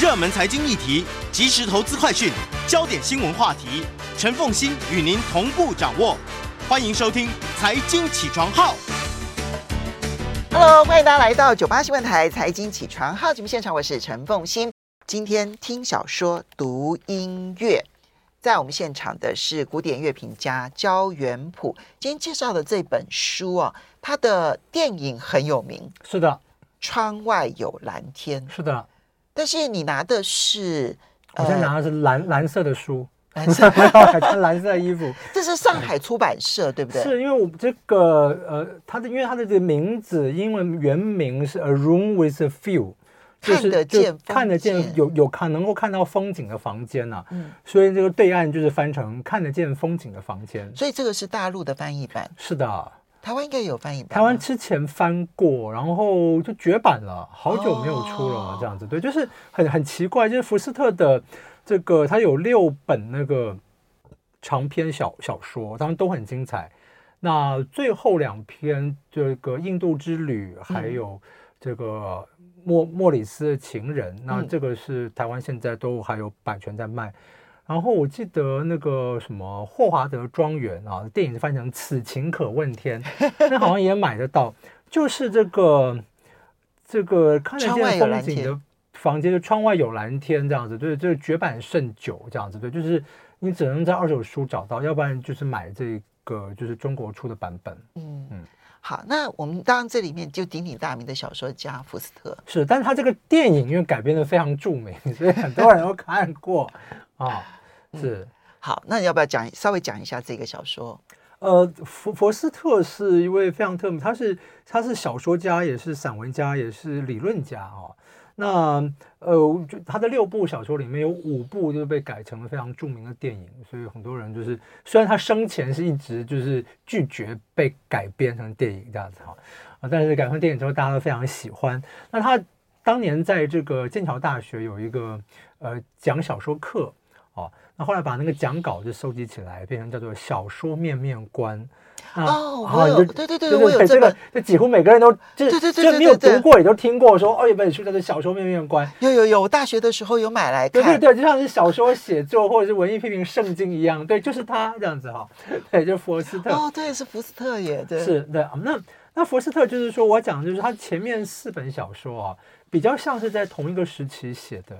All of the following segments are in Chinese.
热门财经议题、即时投资快讯、焦点新闻话题，陈凤欣与您同步掌握。欢迎收听《财经起床号》。Hello，欢迎大家来到九八新闻台《财经起床号》节目现场，我是陈凤欣。今天听小说、读音乐，在我们现场的是古典乐评家焦元溥。今天介绍的这本书啊，他的电影很有名，是的，《窗外有蓝天》，是的。但是你拿的是，我现在拿的是蓝、呃、蓝色的书，蓝色还穿蓝色的衣服。这是上海出版社，对不对？是因为我这个呃，它的因为它的这个名字英文原名是 A Room with a View，看得见看得见有有看能够看到风景的房间呐、啊。嗯，所以这个对岸就是翻成看得见风景的房间。所以这个是大陆的翻译版。是的。台湾应该有翻译版。台湾之前翻过，然后就绝版了，好久没有出了，这样子。对，就是很很奇怪，就是福斯特的这个，他有六本那个长篇小小说，当然都很精彩。那最后两篇这个《印度之旅》，还有这个莫莫里斯的情人，那这个是台湾现在都还有版权在卖。然后我记得那个什么霍华德庄园啊，电影是翻成《此情可问天 》，那好像也买得到。就是这个这个看得见风景的房间，就窗外有蓝天这样子，对，这个绝版甚久这样子，对，就是你只能在二手书找到，要不然就是买这个就是中国出的版本。嗯嗯，好，那我们当然这里面就鼎鼎大名的小说家福斯特是，但是他这个电影因为改编的非常著名，所以很多人都看过 啊。是、嗯，好，那你要不要讲稍微讲一下这个小说？呃，佛佛斯特是一位非常特别，他是他是小说家，也是散文家，也是理论家哦。那呃，就他的六部小说里面有五部就是被改成了非常著名的电影，所以很多人就是虽然他生前是一直就是拒绝被改编成电影这样子哈啊，但是改成电影之后大家都非常喜欢。那他当年在这个剑桥大学有一个呃讲小说课。那后来把那个讲稿就收集起来，变成叫做小说面面观。哦，我有，对对对，我有这个，就几乎每个人都就就就没有读过，也都听过说哦，有本书叫做小说面面观。有有有，我大学的时候有买来看。对对对，就像是小说写作或者是文艺批评圣经一样，对，就是他这样子哈。对，就是福斯特。哦，对，是福斯特也，对。是，对。那那福斯特就是说我讲的就是他前面四本小说啊，比较像是在同一个时期写的。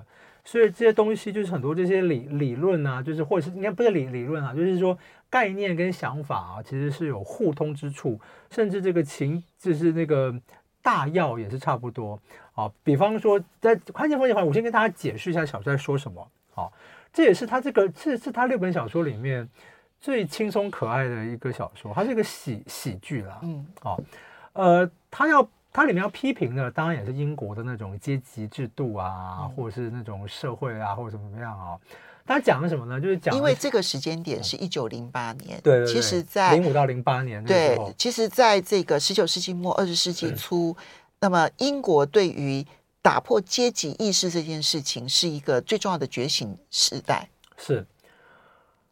所以这些东西就是很多这些理理论啊，就是或者是应该不是理理论啊，就是说概念跟想法啊，其实是有互通之处，甚至这个情就是那个大要也是差不多啊。比方说，在看见风景的话，我先跟大家解释一下小说在说什么。好，这也是他这个这是他六本小说里面最轻松可爱的一个小说，它是一个喜喜剧啦。嗯，好，呃，他要。它里面要批评的，当然也是英国的那种阶级制度啊，嗯、或者是那种社会啊，或者怎么样啊。他讲的什么呢？就是讲，因为这个时间点是一九零八年，对，其实在零五到零八年，对，其实在这个十九世纪末二十世纪初，那么英国对于打破阶级意识这件事情是一个最重要的觉醒时代，是。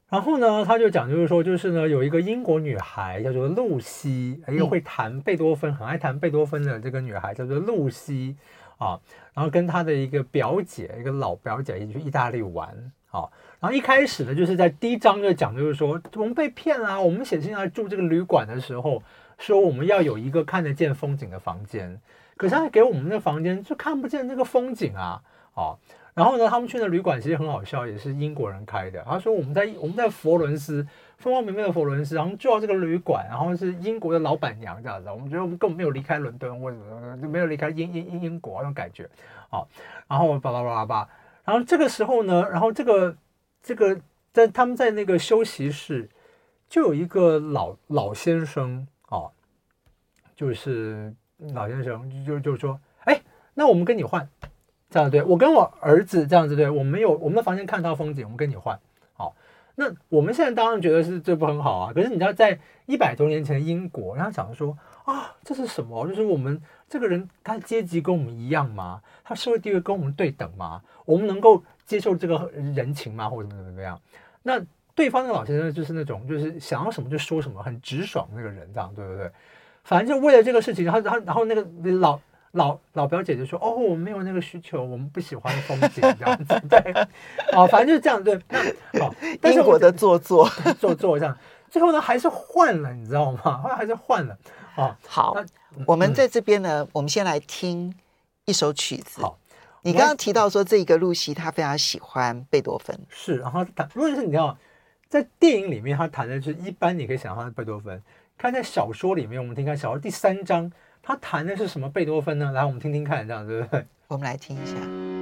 然后呢，他就讲，就是说，就是呢，有一个英国女孩叫做露西，一个会弹贝多芬、很爱弹贝多芬的这个女孩叫做露西啊。然后跟她的一个表姐，一个老表姐一起去意大利玩啊。然后一开始呢，就是在第一章就讲，就是说我们被骗了。我们写信来住这个旅馆的时候，说我们要有一个看得见风景的房间，可是他给我们的房间就看不见那个风景啊，啊。然后呢，他们去的旅馆其实很好笑，也是英国人开的。他说我们在我们在佛伦斯，风光明媚的佛伦斯，然后住到这个旅馆，然后是英国的老板娘这样子。我们觉得我们根本没有离开伦敦，或者就没有离开英英英英国那种感觉好。然后巴拉巴拉巴，然后这个时候呢，然后这个这个在他们在那个休息室，就有一个老老先生啊，就是老先生就就说，哎，那我们跟你换。这样对，我跟我儿子这样子对，我们有我们的房间看到风景，我们跟你换，好。那我们现在当然觉得是这不很好啊，可是你知道，在一百多年前的英国，人家讲说啊，这是什么？就是我们这个人他阶级跟我们一样吗？他社会地位跟我们对等吗？我们能够接受这个人情吗？或者怎么怎么样？那对方的老先生就是那种就是想要什么就说什么，很直爽那个人，这样对不对？反正就为了这个事情，然后然后然后那个老。老老表姐就说：“哦，我们没有那个需求，我们不喜欢风景这样子。”对，哦，反正就是这样对。那好，英国的做作做作这样，最后呢还是换了，你知道吗？后来还是换了。啊，好，那我们在这边呢，嗯、我们先来听一首曲子。好，你刚刚提到说这个露西她非常喜欢贝多芬，是，然后他如果是你知道，在电影里面她弹的是一般，你可以想象是贝多芬。看在小说里面，我们听看小说第三章，他弹的是什么贝多芬呢？来，我们听听看，这样对不对？我们来听一下。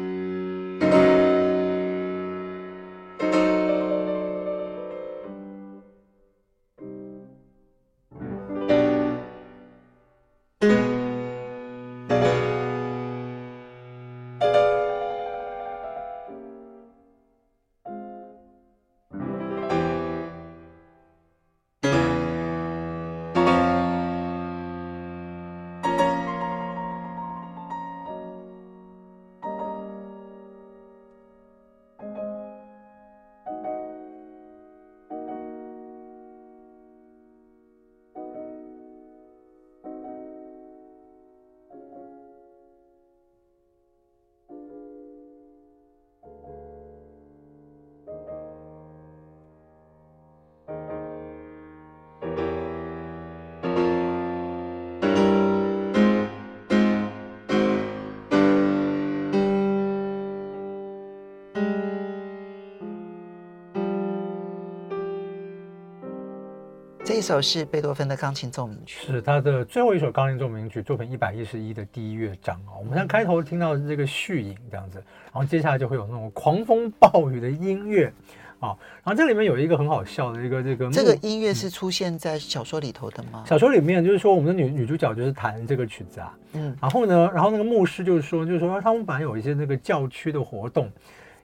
这首是贝多芬的钢琴奏鸣曲，是他的最后一首钢琴奏鸣曲，作品一百一十一的第一乐章啊。我们现在开头听到这个序影这样子，然后接下来就会有那种狂风暴雨的音乐啊。然后这里面有一个很好笑的一个这个，这个音乐是出现在小说里头的吗？小说里面就是说我们的女女主角就是弹这个曲子啊，嗯，然后呢，然后那个牧师就是说，就是说他们本来有一些那个教区的活动。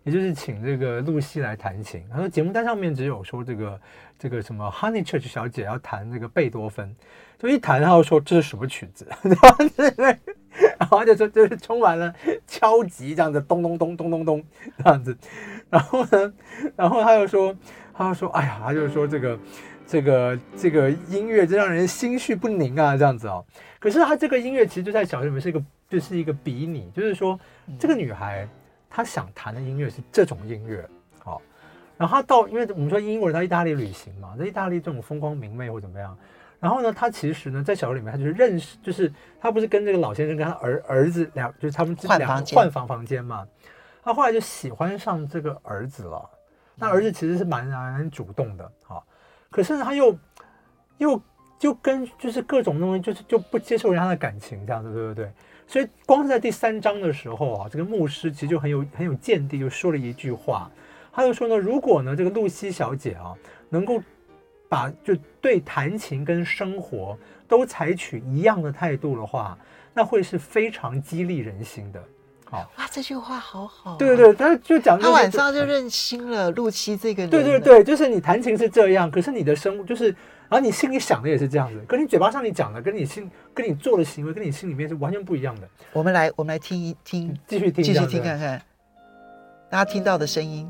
也就是请这个露西来弹琴，他说节目单上面只有说这个这个什么 Honeychurch 小姐要弹这个贝多芬，就一弹他就说这是什么曲子，然后就说就是充满了敲击这样子，咚咚咚咚咚咚这样子，然后呢，然后他又说，他又说，哎呀，他就说这个这个这个音乐真让人心绪不宁啊，这样子哦。可是他这个音乐其实就在小说里面是一个就是一个比拟，就是说这个女孩。他想弹的音乐是这种音乐，好，然后他到，因为我们说英国人到意大利旅行嘛，在意大利这种风光明媚或怎么样，然后呢，他其实呢，在小说里面，他就是认识，就是他不是跟这个老先生跟他儿儿子两，就是他们两个换房换房房间嘛，他后来就喜欢上这个儿子了，那儿子其实是蛮蛮主动的，好，可是呢，他又又就跟就是各种东西，就是就不接受人家的感情，这样子，对不对？所以光是在第三章的时候啊，这个牧师其实就很有很有见地，就说了一句话，他就说呢，如果呢这个露西小姐啊能够把就对弹琴跟生活都采取一样的态度的话，那会是非常激励人心的。好哇，这句话好好啊。对对对，他就讲他晚上就认清了露西这个人。对对对，就是你弹琴是这样，可是你的生活就是。然后你心里想的也是这样子，跟你嘴巴上你讲的，跟你心跟你做的行为，跟你心里面是完全不一样的。我们来，我们来听一听，继续听，继续听看看，大家听到的声音。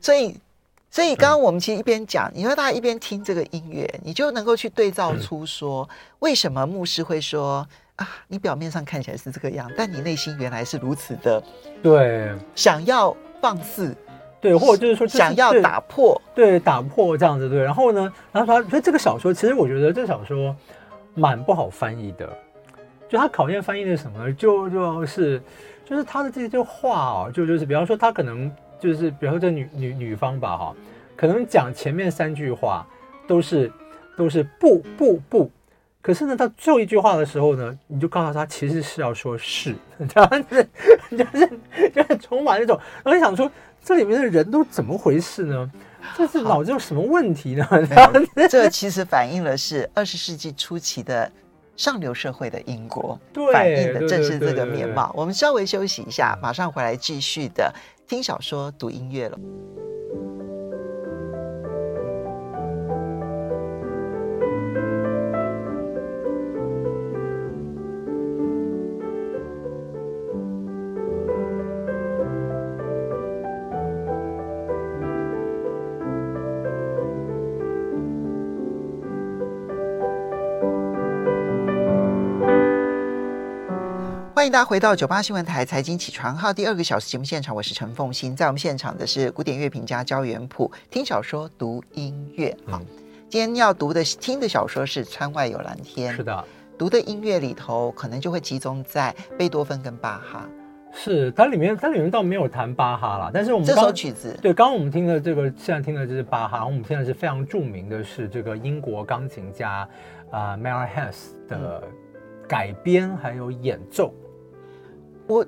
所以。所以刚刚我们其实一边讲，你说大家一边听这个音乐，你就能够去对照出说，为什么牧师会说啊，你表面上看起来是这个样，但你内心原来是如此的，对，想要放肆，对，或者就是说想要打破，对，打破这样子，对。然后呢，然后他所以这个小说，其实我觉得这个小说蛮不好翻译的，就他考验翻译的是什么呢？就就是就是他的这些话啊，就就是比方说他可能。就是，比如说这女女女方吧，哈，可能讲前面三句话都是都是不不不，可是呢，到最后一句话的时候呢，你就告诉他其实是要说是，这样子，就是 就是充满那种，然后你想说这里面的人都怎么回事呢？这是脑子有什么问题呢？这其实反映了是二十世纪初期的上流社会的英国，对，反映的正是这个面貌。我们稍微休息一下，马上回来继续的。听小说，读音乐了。欢迎大家回到九八新闻台财经起床号第二个小时节目现场，我是陈凤欣，在我们现场的是古典乐评家焦元溥，听小说读音乐。好，今天要读的听的小说是《窗外有蓝天》，是的，读的音乐里头可能就会集中在贝多芬跟巴哈。是，它里面它里面倒没有谈巴哈啦，但是我们这首曲子，对，刚刚我们听的这个，现在听的就是巴哈，我们现在是非常著名的是这个英国钢琴家啊、呃、Mayer Hess 的改编还有演奏。我，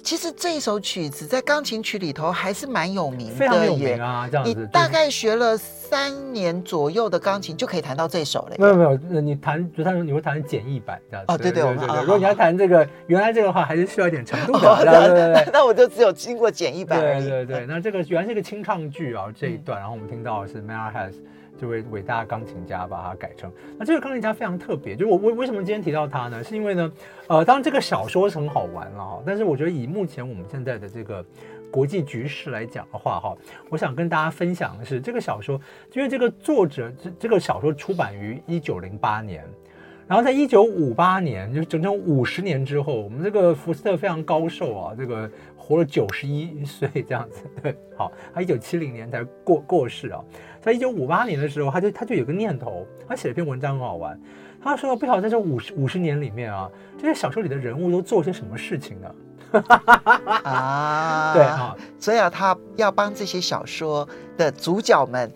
其实这一首曲子在钢琴曲里头还是蛮有名的，非常有名啊。这样子，你大概学了三年左右的钢琴就可以弹到这首了。没有没有，你弹就弹，你会弹简易版这样子。哦，对对对对。如果你要弹这个原来这个的话，还是需要一点程度的。对对对。那我就只有经过简易版。对对对。那这个原来是一个清唱剧啊，这一段，然后我们听到的是 Mayer Hess。这位伟大钢琴家把它改成，那这个钢琴家非常特别，就我为为什么今天提到他呢？是因为呢，呃，当然这个小说是很好玩了哈，但是我觉得以目前我们现在的这个国际局势来讲的话哈，我想跟大家分享的是这个小说，因为这个作者这这个小说出版于一九零八年，然后在一九五八年，就整整五十年之后，我们这个福斯特非常高寿啊，这个。活了九十一 岁这样子，对，好，他一九七零年才过过世啊。在一九五八年的时候，他就他就有个念头，他写了篇文章很好玩。他说：“不晓得在这五十五十年里面啊，这些小说里的人物都做些什么事情呢？” 啊，对啊，所以啊，他要帮这些小说的主角们、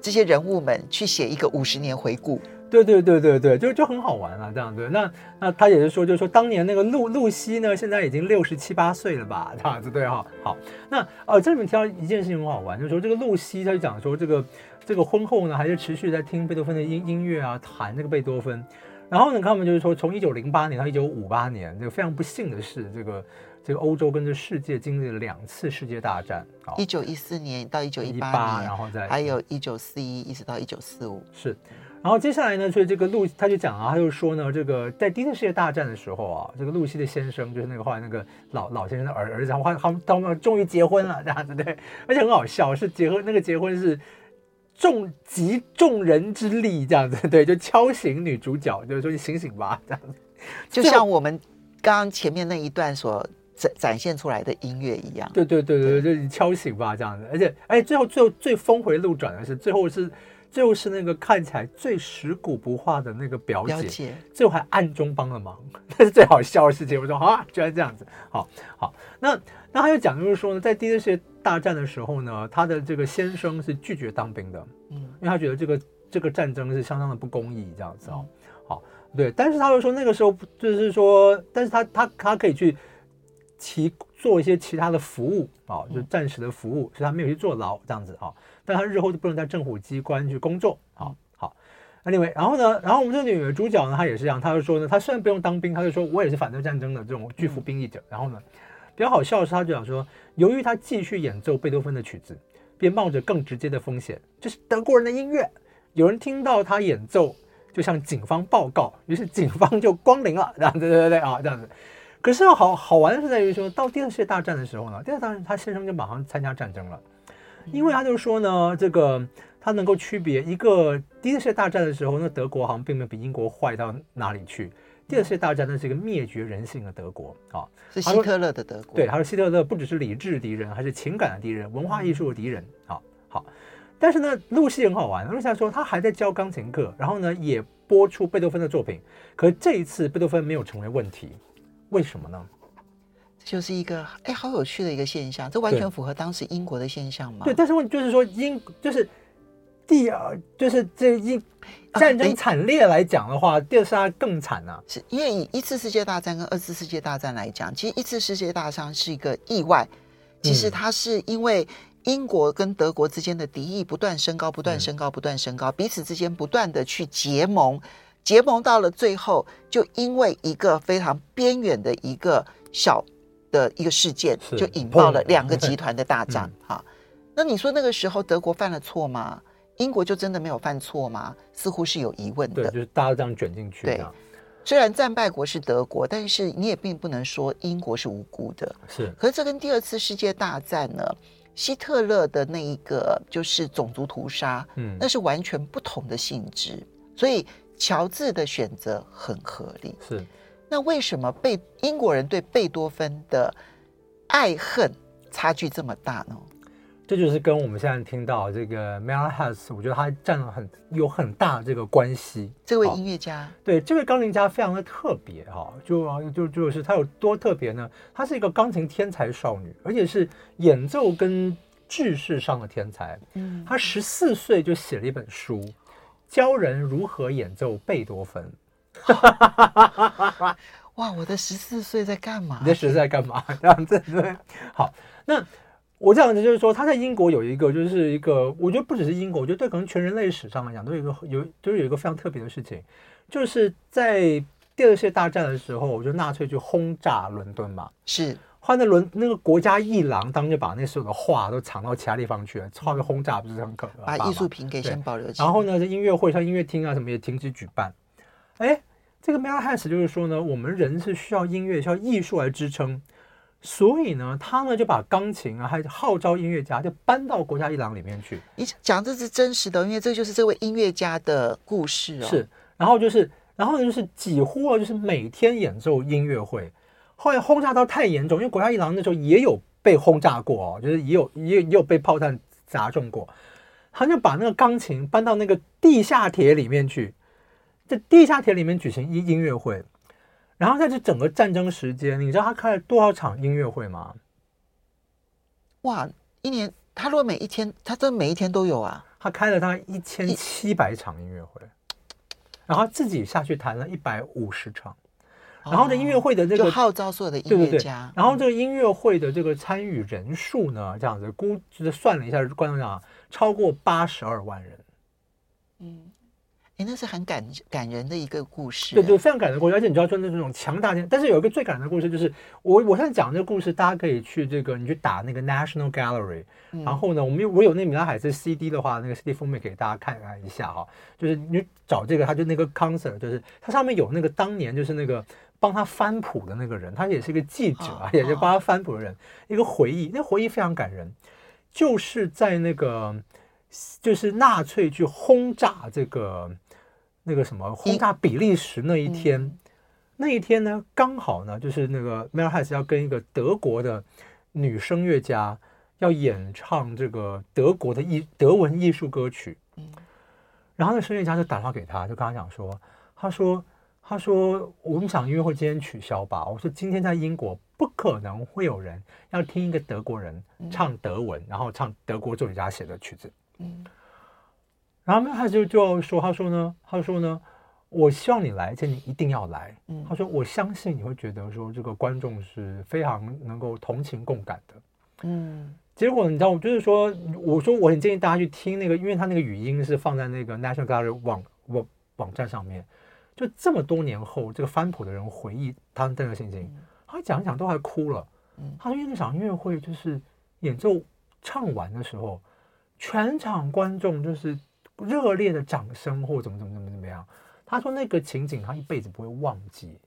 这些人物们去写一个五十年回顾。对对对对对，就就很好玩啊，这样子。那那他也是说，就是说当年那个露露西呢，现在已经六十七八岁了吧，这样子对哈。好，那呃这里面提到一件事情很好玩，就是说这个露西，他就讲说这个这个婚后呢，还是持续在听贝多芬的音音乐啊，弹这个贝多芬。然后呢，他们就是说，从一九零八年到一九五八年，这个非常不幸的是，这个这个欧洲跟这世界经历了两次世界大战，一九一四年到一九一八年，然后再还有一九四一一直到一九四五是。然后接下来呢，所以这个露他就讲啊，他就说呢，这个在第一次世界大战的时候啊，这个露西的先生就是那个后来那个老老先生的儿儿子，然后他们他们终于结婚了，这样子对，而且很好笑，是结婚那个结婚是众集众人之力这样子，对，就敲醒女主角，就是说你醒醒吧，这样子，就像我们刚刚前面那一段所展展现出来的音乐一样，对对对对，就是敲醒吧这样子，而且哎，最后最后最峰回路转的是最后是。就是那个看起来最食古不化的那个表姐，解最后还暗中帮了忙，那是最好笑的事情。我说好啊，居然这样子，好好。那那还有讲就是说呢，在第一次世界大战的时候呢，他的这个先生是拒绝当兵的，嗯，因为他觉得这个这个战争是相当的不公义，这样子哦。好，对，但是他又说那个时候就是说，但是他他他可以去其做一些其他的服务啊，就暂时的服务，所以他没有去坐牢这样子啊。但他日后就不能在政府机关去工作，好好。Anyway，然后呢，然后我们这女主角呢，她也是这样，她就说呢，她虽然不用当兵，她就说我也是反对战争的这种拒服兵役者。然后呢，比较好笑的是，她就讲说，由于她继续演奏贝多芬的曲子，便冒着更直接的风险，就是德国人的音乐，有人听到她演奏，就向警方报告，于是警方就光临了，这样子，对对对啊，这样子。可是好好玩的是在于说，到第二次世界大战的时候呢，第二次大战他先生就马上参加战争了。因为他就说呢，这个他能够区别一个第一次世界大战的时候，那德国好像并没有比英国坏到哪里去。第二次世界大战那是一个灭绝人性的德国啊，是希特勒的德国。对，他说希特勒不只是理智敌人，还是情感的敌人，文化艺术的敌人。啊，好。但是呢，露西很好玩。露西说他还在教钢琴课，然后呢也播出贝多芬的作品。可是这一次贝多芬没有成为问题，为什么呢？就是一个哎，好有趣的一个现象，这完全符合当时英国的现象嘛？对，但是问就是说英就是第二，就是这英战争惨烈来讲的话，啊、第二次更惨啊。是因为以一次世界大战跟二次世界大战来讲，其实一次世界大战是一个意外，其实它是因为英国跟德国之间的敌意不断升高，不断升高，不断升高，彼此之间不断的去结盟，结盟到了最后，就因为一个非常边缘的一个小。的一个事件就引爆了两个集团的大战，哈。那你说那个时候德国犯了错吗？英国就真的没有犯错吗？似乎是有疑问的。对，就是大家这样卷进去。对，虽然战败国是德国，但是你也并不能说英国是无辜的。是。可是这跟第二次世界大战呢，希特勒的那一个就是种族屠杀，嗯，那是完全不同的性质。所以乔治的选择很合理。是。那为什么贝英国人对贝多芬的爱恨差距这么大呢？这就是跟我们现在听到这个 Melhus，我觉得他占了很有很大的这个关系。这位音乐家，对这位钢琴家非常的特别哈，就就就是他有多特别呢？他是一个钢琴天才少女，而且是演奏跟知识上的天才。嗯，他十四岁就写了一本书，教人如何演奏贝多芬。哇，我的十四岁在干嘛？你的十四岁在干嘛？这样子对。好，那。我这样子就是说，他在英国有一个，就是一个，我觉得不只是英国，我觉得对可能全人类史上来讲，都有一个有，就是有一个非常特别的事情，就是在第二次大战的时候，我觉得纳粹去轰炸伦敦嘛，是，后来那伦那个国家艺廊当时就把那所有的画都藏到其他地方去了，画被轰炸不是很可怕，把艺术品给先保留起来。然后呢，这音乐会像音乐厅啊什么也停止举办。哎，这个 Melhus 就是说呢，我们人是需要音乐，需要艺术来支撑。所以呢，他呢就把钢琴啊，还号召音乐家，就搬到国家一郎里面去。你讲这是真实的，因为这就是这位音乐家的故事哦。是，然后就是，然后呢就是几乎啊，就是每天演奏音乐会。后来轰炸到太严重，因为国家一郎那时候也有被轰炸过哦，就是也有也也有被炮弹砸中过。他就把那个钢琴搬到那个地下铁里面去，在地下铁里面举行音音乐会。然后在这整个战争时间，你知道他开了多少场音乐会吗？哇，一年他如果每一天，他真每一天都有啊。他开了大概一千七百场音乐会，然后自己下去弹了一百五十场。然后这音乐会的这个、哦、号召所有的音乐家，对对对，然后这个音乐会的这个参与人数呢，这样子估就是算了一下，观众讲超过八十二万人。嗯。那是很感感人的一个故事，对对，非常感人的故事。而且你知道说那种强大的，但是有一个最感人的故事，就是我我现在讲这个故事，大家可以去这个你去打那个 National Gallery，、嗯、然后呢，我们有我有那米拉海斯 CD 的话，那个 CD 封面给大家看看一下哈。就是你找这个，他就那个 concert，就是它上面有那个当年就是那个帮他翻谱的那个人，他也是一个记者，哦、也是帮他翻谱的人，哦、一个回忆，那回忆非常感人，就是在那个就是纳粹去轰炸这个。那个什么轰炸比利时那一天，嗯、那一天呢，刚好呢，就是那个 m e l h a s 要跟一个德国的女声乐家要演唱这个德国的艺德文艺术歌曲。嗯，然后那声乐家就打电话给他，就跟他讲说，他说，他说我们想音乐会今天取消吧。我说今天在英国不可能会有人要听一个德国人唱德文，嗯、然后唱德国作曲家写的曲子。嗯。然后呢他就就说：“他说呢，他说呢，我希望你来，而且你一定要来。嗯，他说我相信你会觉得说这个观众是非常能够同情共感的。嗯，结果你知道，我就是说，我说我很建议大家去听那个，因为他那个语音是放在那个 National Gallery 网网网站上面。就这么多年后，这个翻谱的人回忆他的那个心情，他讲一讲都还哭了。嗯，他说因为那场音乐会就是演奏唱完的时候，全场观众就是。”热烈的掌声，或怎么怎么怎么怎么样？他说那个情景他一辈子不会忘记。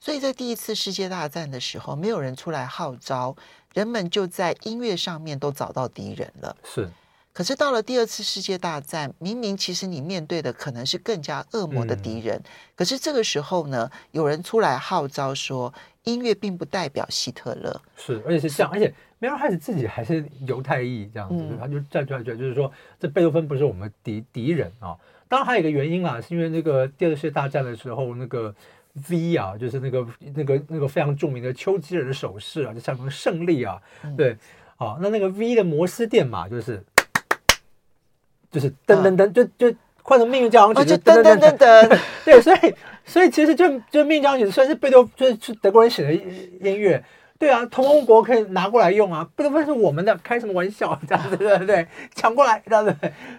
所以在第一次世界大战的时候，没有人出来号召，人们就在音乐上面都找到敌人了。是。可是到了第二次世界大战，明明其实你面对的可能是更加恶魔的敌人，嗯、可是这个时候呢，有人出来号召说，音乐并不代表希特勒。是，而且是这样，而且。梅尔海斯自己还是犹太裔这样子，嗯、他就站出来觉得，就是说这贝多芬不是我们敌敌人啊。当然还有一个原因啊，是因为那个第二次世界大战的时候，那个 V 啊，就是那个那个那个非常著名的丘吉尔的手势啊，就象征胜利啊。嗯、对，啊，那那个 V 的摩斯电码就是就是噔噔噔，啊、就就换成命运交响曲，就噔噔噔噔。对，所以所以其实就就命运交响曲虽然是贝多，就是是德国人写的音乐。对啊，同盟国可以拿过来用啊，贝多芬是我们的，开什么玩笑？这样子对不对？抢过来，这样子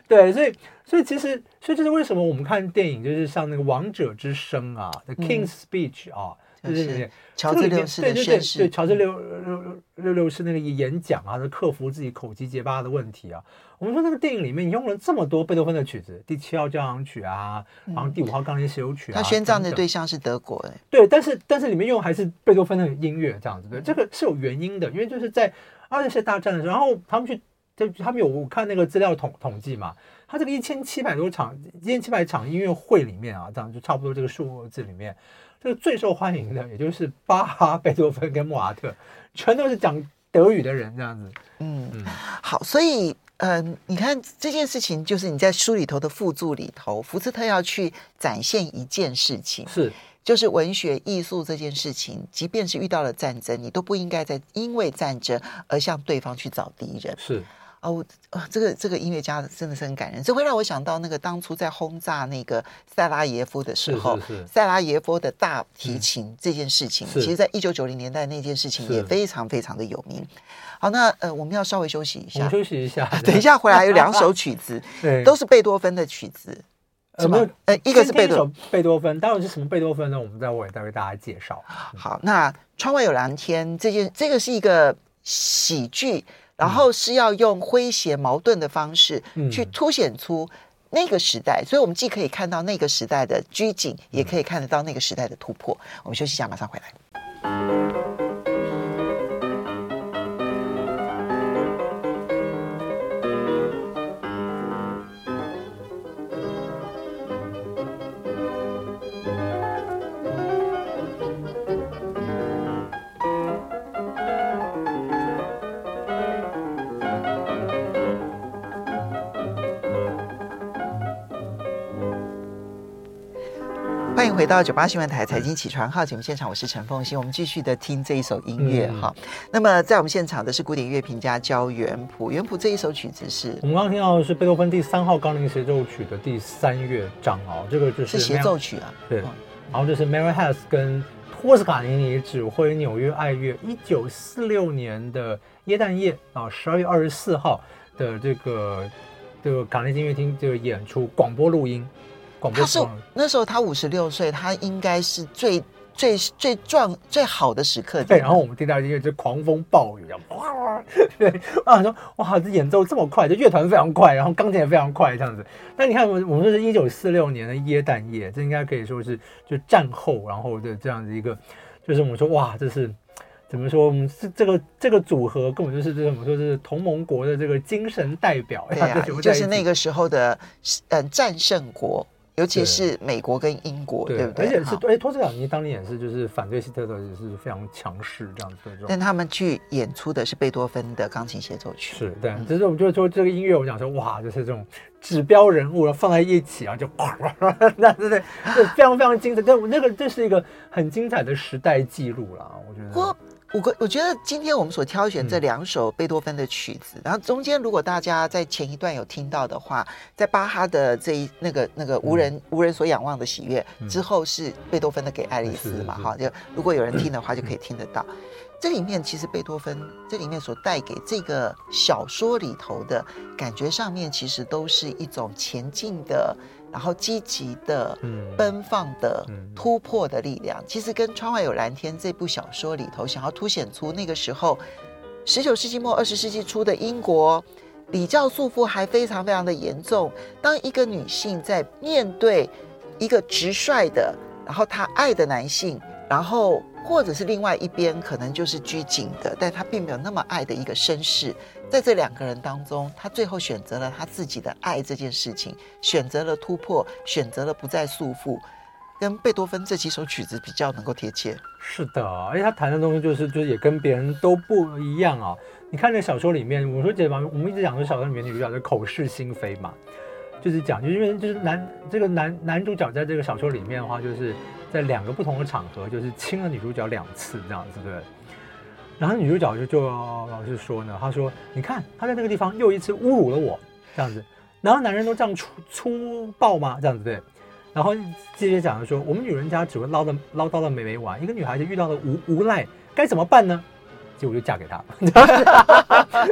对，所以所以其实，所以这是为什么我们看电影，就是像那个《王者之声》啊，《The King's Speech》啊。就是乔治六世的宣誓，对，乔治六六六六世那个演讲啊，是克服自己口吃结巴的问题啊。我们说那个电影里面用了这么多贝多芬的曲子，第七号交响曲啊，然后第五号钢琴协奏曲啊。他宣战的对象是德国哎。对，但是但是里面用还是贝多芬的音乐这样子，对，这个是有原因的，因为就是在二次世界大战的时候，然后他们去就他们有我看那个资料统统计嘛，他这个一千七百多场一千七百场音乐会里面啊，这样就差不多这个数字里面，这个最受欢迎的也就是巴哈、贝多芬跟莫扎特，全都是讲德语的人这样子。嗯，嗯好，所以嗯、呃，你看这件事情，就是你在书里头的附注里头，福斯特要去展现一件事情是。就是文学艺术这件事情，即便是遇到了战争，你都不应该再因为战争而向对方去找敌人。是哦，这个这个音乐家真的是很感人，这会让我想到那个当初在轰炸那个塞拉耶夫的时候，塞拉耶夫的大提琴这件事情，嗯、其实在一九九零年代那件事情也非常非常的有名。好，那呃，我们要稍微休息一下，休息一下，等一下回来有两首曲子，对，都是贝多芬的曲子。什么？呃，一个是贝多贝多芬，当然是什么贝多芬呢？我们待会再为大家介绍。好，那窗外有蓝天，这件这个是一个喜剧，然后是要用诙谐矛盾的方式去凸显出那个时代，所以我们既可以看到那个时代的拘谨，也可以看得到那个时代的突破。我们休息一下，马上回来。到九八新闻台财经起床号节目现场，我是陈凤欣。我们继续的听这一首音乐哈、嗯。那么在我们现场的是古典乐评家焦元溥。元溥这一首曲子是我们刚刚听到的是贝多芬第三号钢琴协奏曲的第三乐章啊，这个就是协奏曲啊。对，然后就是 Mary Hess 跟托斯卡尼尼指挥纽约爱乐一九四六年的耶诞夜啊，十二月二十四号的这个这个卡内基音乐厅这个演出广播录音。他是那时候他五十六岁，他应该是最最最壮最好的时刻。对，然后我们听到音乐就狂风暴雨啊，哇！对啊，说哇，这演奏这么快，这乐团非常快，然后钢琴也非常快，这样子。那你看，我我们说是一九四六年的耶诞夜，这应该可以说是就战后然后的这样子一个，就是我们说哇，这是怎么说？我们是这个这个组合根本就是这怎么说？是同盟国的这个精神代表。对啊，就是那个时候的嗯战胜国。尤其是美国跟英国，对，对不对？而且是哎，托斯卡尼当年也是，就是反对希特勒也是非常强势这样子的。但他们去演出的是贝多芬的钢琴协奏曲，是对。只是我们就说这个音乐，我讲说哇，就是这种指标人物放在一起啊，就哇，那对对，就非常非常精彩。但那个这是一个很精彩的时代记录了，我觉得。我我觉得今天我们所挑选这两首贝多芬的曲子，嗯、然后中间如果大家在前一段有听到的话，在巴哈的这一那个那个无人、嗯、无人所仰望的喜悦、嗯、之后是贝多芬的给爱丽丝嘛，哈，就如果有人听的话就可以听得到。嗯、这里面其实贝多芬这里面所带给这个小说里头的感觉上面，其实都是一种前进的。然后积极的、奔放的、突破的力量，其实跟《窗外有蓝天》这部小说里头想要凸显出那个时候，十九世纪末二十世纪初的英国，礼教束缚还非常非常的严重。当一个女性在面对一个直率的，然后她爱的男性，然后或者是另外一边可能就是拘谨的，但她并没有那么爱的一个绅士。在这两个人当中，他最后选择了他自己的爱这件事情，选择了突破，选择了不再束缚，跟贝多芬这几首曲子比较能够贴切。是的，而且他弹的东西就是，就是也跟别人都不一样啊。你看那小说里面，我说姐们，我们一直讲说小说里面女主角的口是心非嘛，就是讲，就是因为就是男这个男男主角在这个小说里面的话，就是在两个不同的场合，就是亲了女主角两次这样子，对。然后女主角就就老是说呢，她说：“你看他在那个地方又一次侮辱了我，这样子。然后男人都这样粗粗暴吗？这样子对。然后接着讲的说，我们女人家只会唠叨唠叨的没没完。一个女孩子遇到了无无赖该怎么办呢？结果就嫁给他。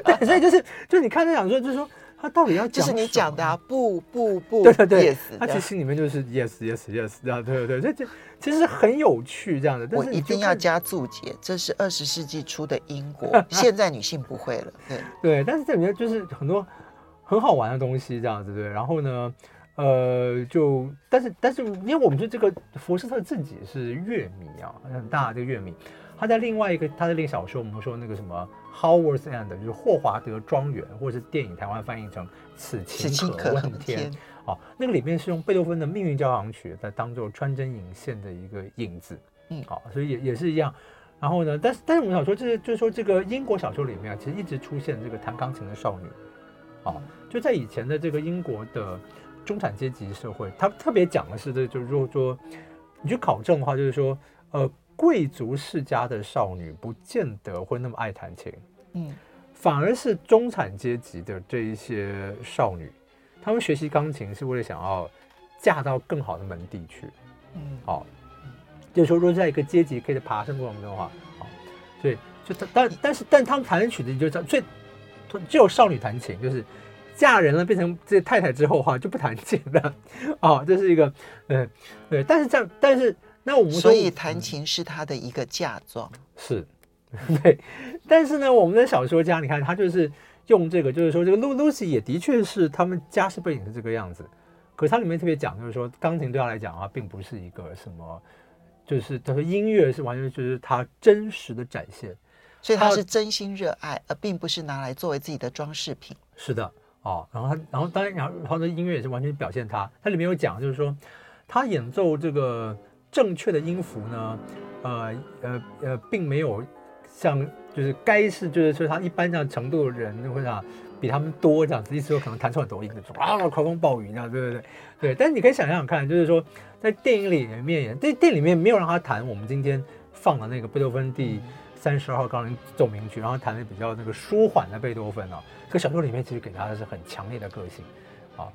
对，所以就是就是你看他讲说，就是说。”他到底要讲？就是你讲的啊，不不不，对对对，yes, 他其实心里面就是 yes yes yes 这样，对对对，这这其实很有趣这样的。但是我一定要加注解，这是二十世纪初的英国，现在女性不会了。对对，但是这里面就是很多很好玩的东西这样子，对。然后呢，呃，就但是但是，因为我们说这个福斯特自己是乐迷啊，很大的这个乐迷。他在另外一个他的另一个小说，我们说那个什么 Howard's End，就是霍华德庄园，或者是电影台湾翻译成此情可恨天。哦，那个里面是用贝多芬的命运交响曲在当做穿针引线的一个影子。嗯，好，所以也也是一样。然后呢，但是但是我们想说，就是就是说这个英国小说里面啊，其实一直出现这个弹钢琴的少女。哦，就在以前的这个英国的中产阶级社会，他特别讲的是这，就是说说你去考证的话，就是说呃。贵族世家的少女不见得会那么爱弹琴，嗯，反而是中产阶级的这一些少女，她们学习钢琴是为了想要嫁到更好的门第去，嗯，好，就是说，如果在一个阶级可以爬升过程中的话，好，所以就但但是但他们弹的曲子就这样，所以只有少女弹琴，就是嫁人了变成这太太之后哈就不弹琴了，哦，这是一个，嗯对，但是这样，但是。那我们所以弹琴是他的一个嫁妆，嗯，是，对。但是呢，我们的小说家，你看他就是用这个，就是说这个露露西也的确是他们家世背景是这个样子。可是他里面特别讲，就是说钢琴对他来讲啊，并不是一个什么，就是他说音乐是完全就是他真实的展现，所以他是真心热爱，而并不是拿来作为自己的装饰品。是的，哦，然后他，然后当然，然后他的音乐也是完全表现他。他里面有讲，就是说他演奏这个。正确的音符呢，呃呃呃，并没有像就是该是就是说他一般这样程度的人会啥比他们多这样子，意思说可能弹出很多音的，啊，狂风暴雨这样，对对对对。但是你可以想想看，就是说在电影里面，在电影里面没有让他弹我们今天放的那个贝多芬第三十二号钢琴奏鸣曲，然后弹的比较那个舒缓的贝多芬啊。这个小说里面其实给他的是很强烈的个性。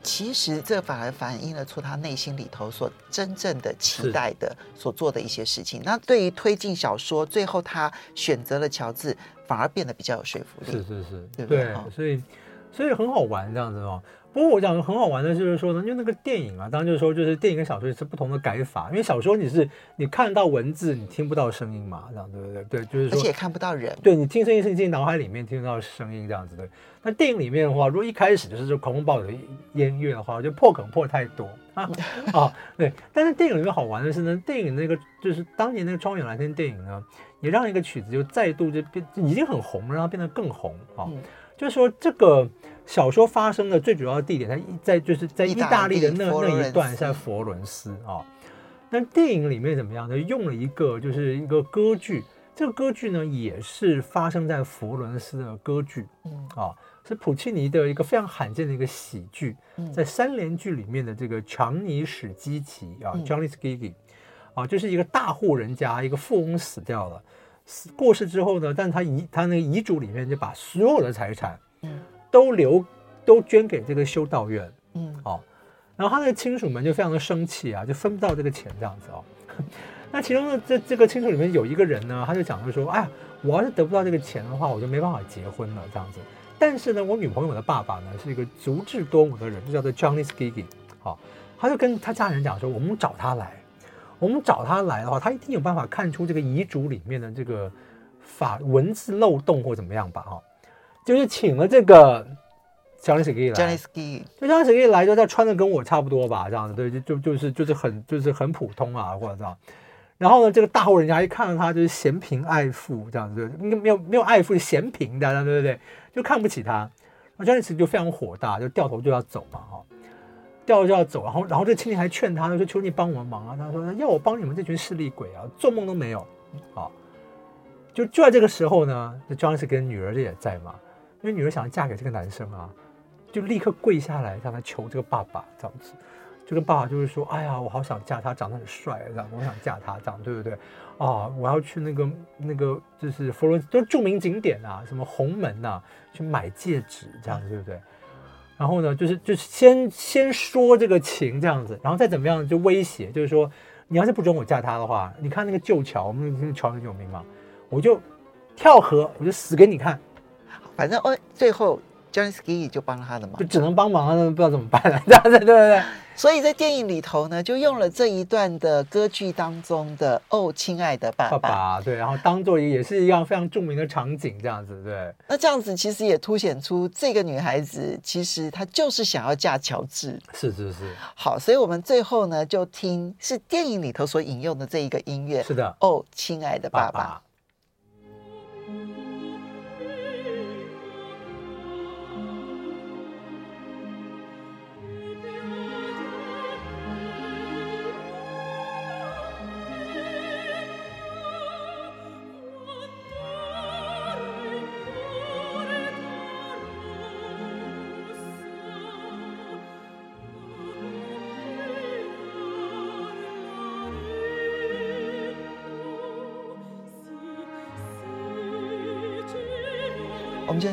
其实这反而反映了出他内心里头所真正的期待的所做的一些事情。那对于推进小说，最后他选择了乔治，反而变得比较有说服力。是是是，对不对？对，所以所以很好玩这样子哦。不过我讲的很好玩的就是说呢，因为那个电影啊，当然就是说，就是电影跟小说是不同的改法。因为小说你是你看到文字，你听不到声音嘛，这样对不对？对，就是说，而且也看不到人。对，你听声音是进脑海里面听得到声音这样子的。那电影里面的话，如果一开始就是说狂风暴雨的音乐的话，就破梗破太多啊 啊！对，但是电影里面好玩的是呢，电影那个就是当年那个《窗外有蓝天》电影呢，也让一个曲子就再度就变已经很红，让它变得更红啊。嗯就是说，这个小说发生的最主要的地点在在就是在意大利的那那一段是在佛罗伦斯啊。那电影里面怎么样呢？用了一个就是一个歌剧，这个歌剧呢也是发生在佛罗伦斯的歌剧，啊，是普契尼的一个非常罕见的一个喜剧，在三联剧里面的这个强尼史基奇啊，Johnny Schiggy，啊，就是一个大户人家，一个富翁死掉了。死过世之后呢，但他遗他那个遗嘱里面就把所有的财产，嗯，都留都捐给这个修道院，嗯，哦，然后他的亲属们就非常的生气啊，就分不到这个钱这样子哦。那其中呢这这个亲属里面有一个人呢，他就讲就说，哎呀，我要是得不到这个钱的话，我就没办法结婚了这样子。但是呢，我女朋友的爸爸呢是一个足智多谋的人，就叫做 Johnny Schicchi，好，他就跟他家人讲说，我们找他来。我们找他来的话，他一定有办法看出这个遗嘱里面的这个法文字漏洞或怎么样吧？哈，就是请了这个 Gianni Schicchi 来，Gianni 就 Gianni Schicchi 来，就他穿的跟我差不多吧，这样子，对，就就就是就是很就是很普通啊，或者这样。然后呢，这个大户人家一看到他就是嫌贫爱富这样子，对，没有没有爱富，嫌贫的，对不对？就看不起他。然后 Gianni Schicchi 就非常火大，就掉头就要走嘛，哈。掉就要走，然后然后这亲戚还劝他，说：“求你帮我们忙啊！”他说：“要我帮你们这群势利鬼啊，做梦都没有。”好，就就在这个时候呢，这 Gianni 跟女儿也在嘛，因为女儿想要嫁给这个男生啊，就立刻跪下来向他求这个爸爸这样子，就跟爸爸就是说：“哎呀，我好想嫁他，长得很帅，这样我想嫁他，这样对不对？啊，我要去那个那个就是佛罗伦斯，都著名景点啊，什么红门呐、啊，去买戒指，这样对不对？”然后呢，就是就是先先说这个情这样子，然后再怎么样就威胁，就是说你要是不准我嫁他的话，你看那个旧桥，我们那个桥很有名嘛，我就跳河，我就死给你看。反正哦，最后。Gianni Schicchi 就帮他的忙，就只能帮忙了，不知道怎么办了，对不对？所以在电影里头呢，就用了这一段的歌剧当中的“哦，亲爱的爸爸”，爸爸对，然后当做也是一样非常著名的场景，这样子对。那这样子其实也凸显出这个女孩子其实她就是想要嫁乔治，是是是。好，所以我们最后呢就听是电影里头所引用的这一个音乐，是的，“哦，亲爱的爸爸”。爸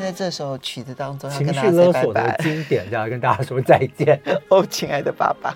在这首曲子当中要情跟大家绪勒 say 索的拜拜。经典，这样跟大家说再见。哦，亲爱的爸爸。